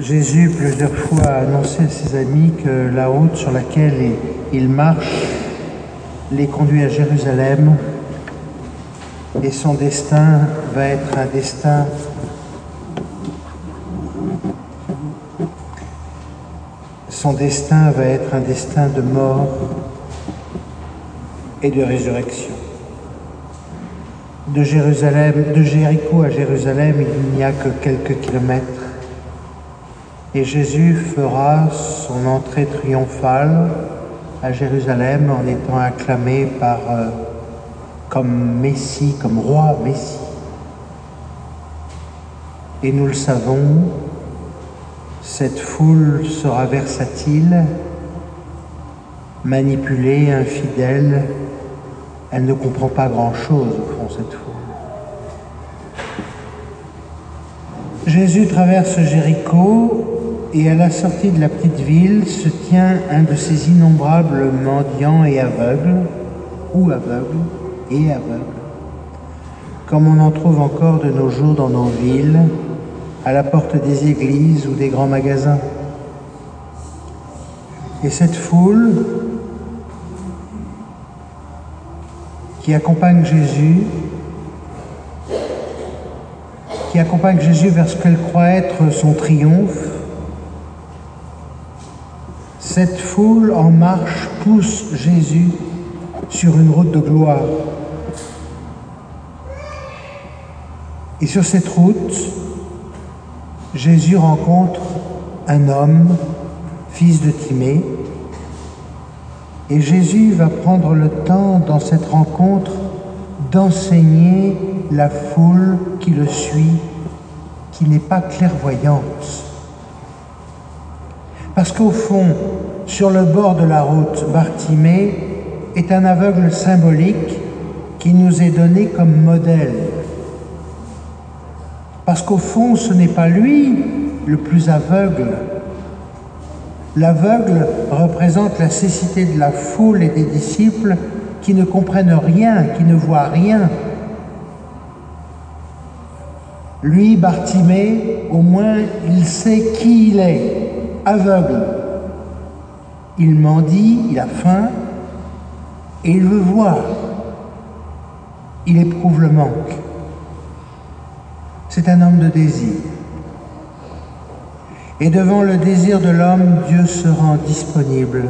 Jésus plusieurs fois a annoncé à ses amis que la route sur laquelle il marche les conduit à Jérusalem et son destin va être un destin son destin va être un destin de mort et de résurrection. De Jérusalem, de Jéricho à Jérusalem, il n'y a que quelques kilomètres. Et Jésus fera son entrée triomphale à Jérusalem en étant acclamé par, euh, comme Messie, comme roi Messie. Et nous le savons, cette foule sera versatile, manipulée, infidèle. Elle ne comprend pas grand-chose au fond, cette foule. Jésus traverse Jéricho et à la sortie de la petite ville se tient un de ces innombrables mendiants et aveugles, ou aveugles et aveugles, comme on en trouve encore de nos jours dans nos villes, à la porte des églises ou des grands magasins. Et cette foule qui accompagne Jésus, qui accompagne Jésus vers ce qu'elle croit être son triomphe, cette foule en marche pousse Jésus sur une route de gloire. Et sur cette route, Jésus rencontre un homme, fils de Timée, et Jésus va prendre le temps dans cette rencontre d'enseigner la foule qui le suit, qui n'est pas clairvoyante. Parce qu'au fond, sur le bord de la route, Bartimée est un aveugle symbolique qui nous est donné comme modèle parce qu'au fond, ce n'est pas lui le plus aveugle. L'aveugle représente la cécité de la foule et des disciples qui ne comprennent rien, qui ne voient rien. Lui, Bartimée, au moins, il sait qui il est, aveugle. Il mendie, il a faim et il veut voir. Il éprouve le manque. C'est un homme de désir. Et devant le désir de l'homme, Dieu se rend disponible.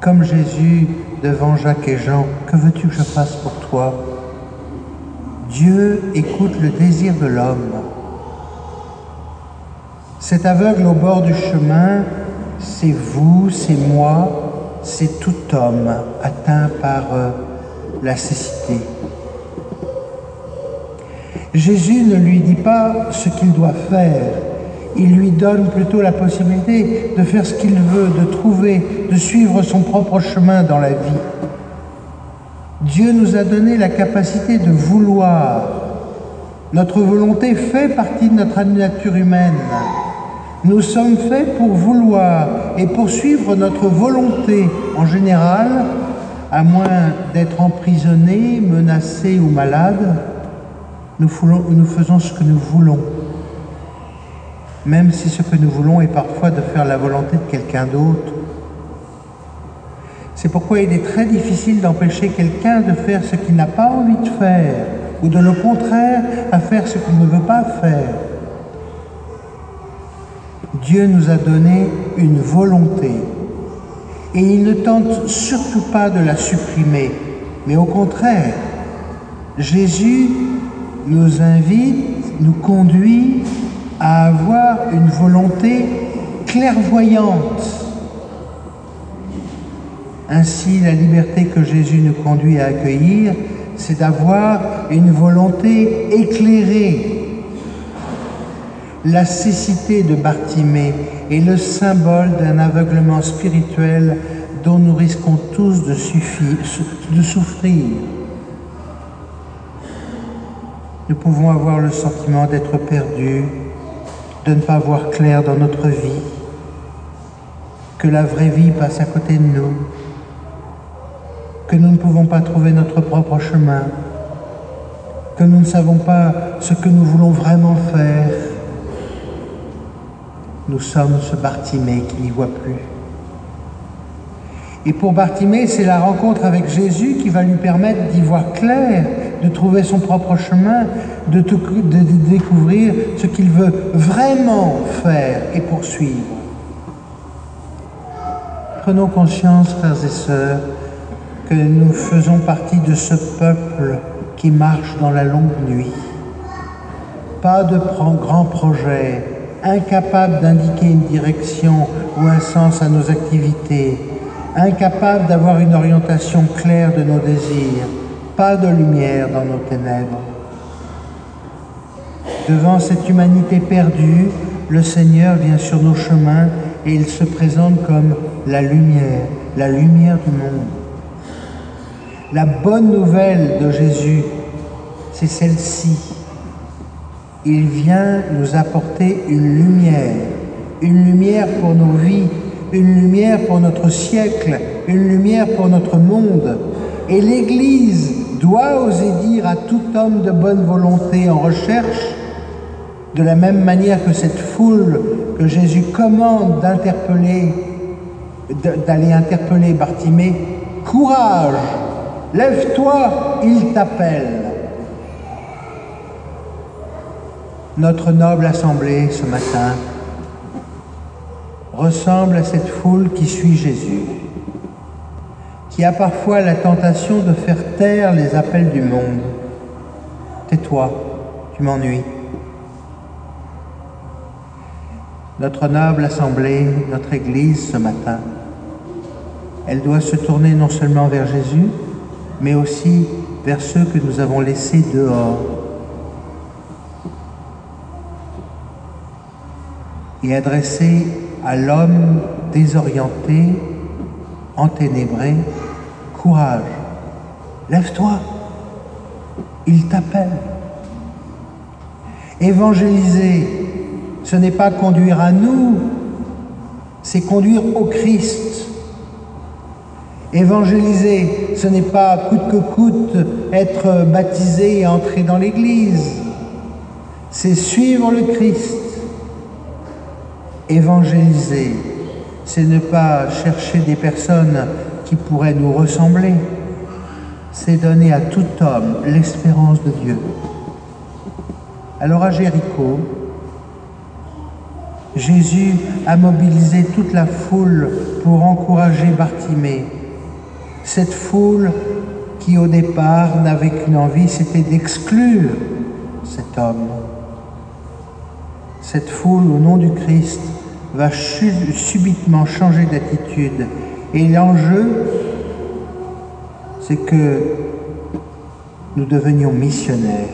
Comme Jésus devant Jacques et Jean, que veux-tu que je fasse pour toi? Dieu écoute le désir de l'homme. Cet aveugle au bord du chemin, c'est vous, c'est moi, c'est tout homme atteint par euh, la cécité. Jésus ne lui dit pas ce qu'il doit faire. Il lui donne plutôt la possibilité de faire ce qu'il veut, de trouver, de suivre son propre chemin dans la vie. Dieu nous a donné la capacité de vouloir. Notre volonté fait partie de notre nature humaine. Nous sommes faits pour vouloir et poursuivre notre volonté en général, à moins d'être emprisonnés, menacés ou malades nous, faisons ce que nous voulons, même si ce que nous voulons est parfois de faire la volonté de quelqu'un d'autre. C'est pourquoi il est très difficile d'empêcher quelqu'un de faire ce qu'il n'a pas envie de faire, ou de le contraire à faire ce qu'il ne veut pas faire. Dieu nous a donné une volonté, et il ne tente surtout pas de la supprimer, mais au contraire, Jésus nous invite, nous conduit à avoir une volonté clairvoyante. Ainsi, la liberté que Jésus nous conduit à accueillir, c'est d'avoir une volonté éclairée. La cécité de Bartimée est le symbole d'un aveuglement spirituel dont nous risquons tous de, de souffrir. Nous pouvons avoir le sentiment d'être perdus, de ne pas voir clair dans notre vie, que la vraie vie passe à côté de nous, que nous ne pouvons pas trouver notre propre chemin, que nous ne savons pas ce que nous voulons vraiment faire. Nous sommes ce Bartimée qui n'y voit plus. Et pour Bartimée, c'est la rencontre avec Jésus qui va lui permettre d'y voir clair, de trouver son propre chemin, de, découvrir ce qu'il veut vraiment faire et poursuivre. Prenons conscience, frères et sœurs, que nous faisons partie de ce peuple qui marche dans la longue nuit. Pas de grand projet, incapable d'indiquer une direction ou un sens à nos activités, incapable d'avoir une orientation claire de nos désirs, pas de lumière dans nos ténèbres. Devant cette humanité perdue, le Seigneur vient sur nos chemins et il se présente comme la lumière, la lumière du monde. La bonne nouvelle de Jésus, c'est celle-ci. Il vient nous apporter une lumière, une lumière pour nos vies, une lumière pour notre siècle, une lumière pour notre monde. Et l'Église doit oser dire à tout homme de bonne volonté en recherche, de la même manière que cette foule que Jésus commande d'interpeller, d'aller interpeller Bartimée, courage, lève-toi, il t'appelle. Notre noble assemblée ce matin ressemble à cette foule qui suit Jésus, qui a parfois la tentation de faire taire les appels du monde. Tais-toi, tu m'ennuies. Notre noble assemblée, notre Église ce matin, elle doit se tourner non seulement vers Jésus, mais aussi vers ceux que nous avons laissés dehors. Et adresser à l'homme désorienté, enténébré, courage, lève-toi, il t'appelle. Évangéliser, ce n'est pas conduire à nous, c'est conduire au Christ. Évangéliser, ce n'est pas coûte que coûte être baptisé et entrer dans l'Église, c'est suivre le Christ. Évangéliser, c'est ne pas chercher des personnes qui pourraient nous ressembler, c'est donner à tout homme l'espérance de Dieu. Alors à Jéricho, Jésus a mobilisé toute la foule pour encourager Bartimée. Cette foule qui au départ n'avait qu'une envie, c'était d'exclure cet homme. Cette foule, au nom du Christ, va subitement changer d'attitude. Et l'enjeu, c'est que nous devenions missionnaires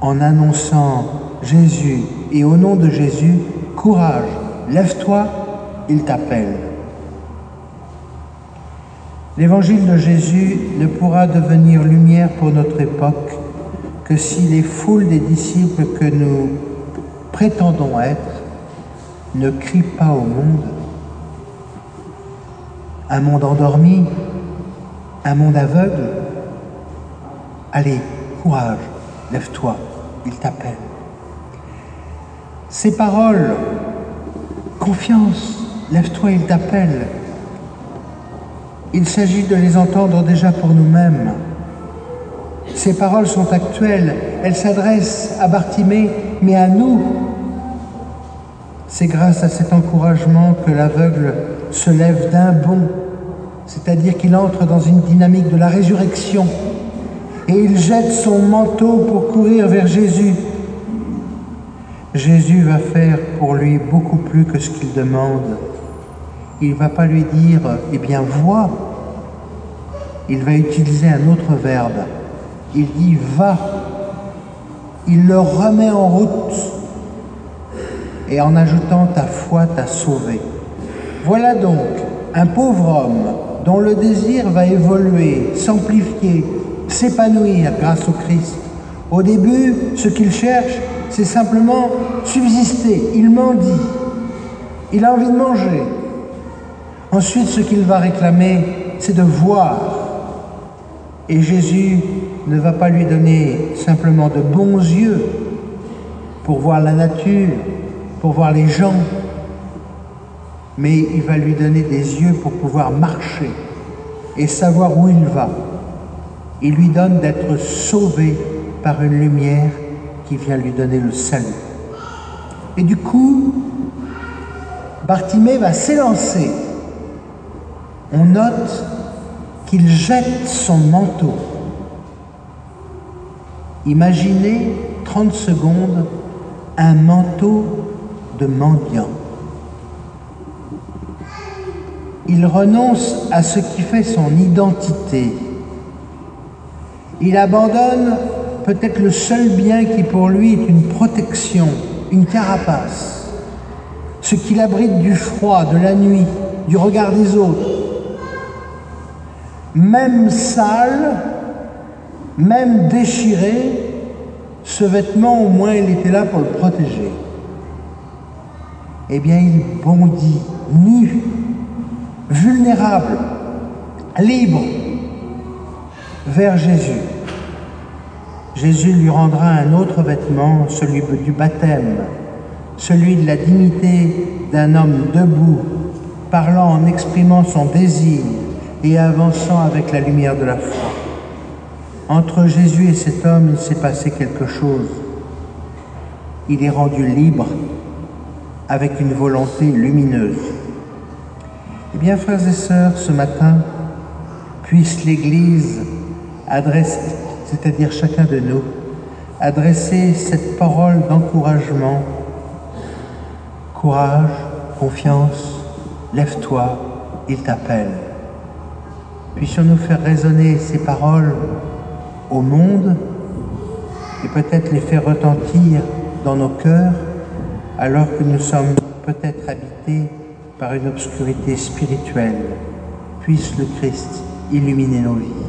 en annonçant Jésus et au nom de Jésus, courage, lève-toi, il t'appelle. L'évangile de Jésus ne pourra devenir lumière pour notre époque que si les foules des disciples que nous prétendons être ne crie pas au monde. Un monde endormi, un monde aveugle. Allez, courage, lève-toi, il t'appelle. Ces paroles, confiance, lève-toi, il t'appelle. Il s'agit de les entendre déjà pour nous-mêmes. Ces paroles sont actuelles, elles s'adressent à Bartimée, mais à nous, c'est grâce à cet encouragement que l'aveugle se lève d'un bond, c'est-à-dire qu'il entre dans une dynamique de la résurrection et il jette son manteau pour courir vers Jésus. Jésus va faire pour lui beaucoup plus que ce qu'il demande. Il ne va pas lui dire, eh bien, vois. Il va utiliser un autre verbe. Il dit, va. Il le remet en route et en ajoutant ta foi t'a sauvé. Voilà donc un pauvre homme dont le désir va évoluer, s'amplifier, s'épanouir grâce au Christ. Au début, ce qu'il cherche, c'est simplement subsister. Il mendie. Il a envie de manger. Ensuite, ce qu'il va réclamer, c'est de voir. Et Jésus ne va pas lui donner simplement de bons yeux pour voir la nature, pour voir les gens, mais il va lui donner des yeux pour pouvoir marcher et savoir où il va. Il lui donne d'être sauvé par une lumière qui vient lui donner le salut. Et du coup, Bartimée va s'élancer. On note qu'il jette son manteau. Imaginez 30 secondes un manteau de mendiant. Il renonce à ce qui fait son identité. Il abandonne peut-être le seul bien qui pour lui est une protection, une carapace, ce qui l'abrite du froid, de la nuit, du regard des autres. Même sale, même déchiré, ce vêtement, au moins, il était là pour le protéger. Eh bien, il bondit, nu, vulnérable, libre, vers Jésus. Jésus lui rendra un autre vêtement, celui du baptême, celui de la dignité d'un homme debout, parlant en exprimant son désir et avançant avec la lumière de la foi. Entre Jésus et cet homme, il s'est passé quelque chose. Il est rendu libre avec une volonté lumineuse. Eh bien, frères et sœurs, ce matin, puisse l'Église c'est-à-dire chacun de nous, adresser cette parole d'encouragement. Courage, confiance, lève-toi, il t'appelle. Puissions-nous faire résonner ces paroles au monde et peut-être les faire retentir dans nos cœurs alors que nous sommes peut-être habités par une obscurité spirituelle. Puisse le Christ illuminer nos vies.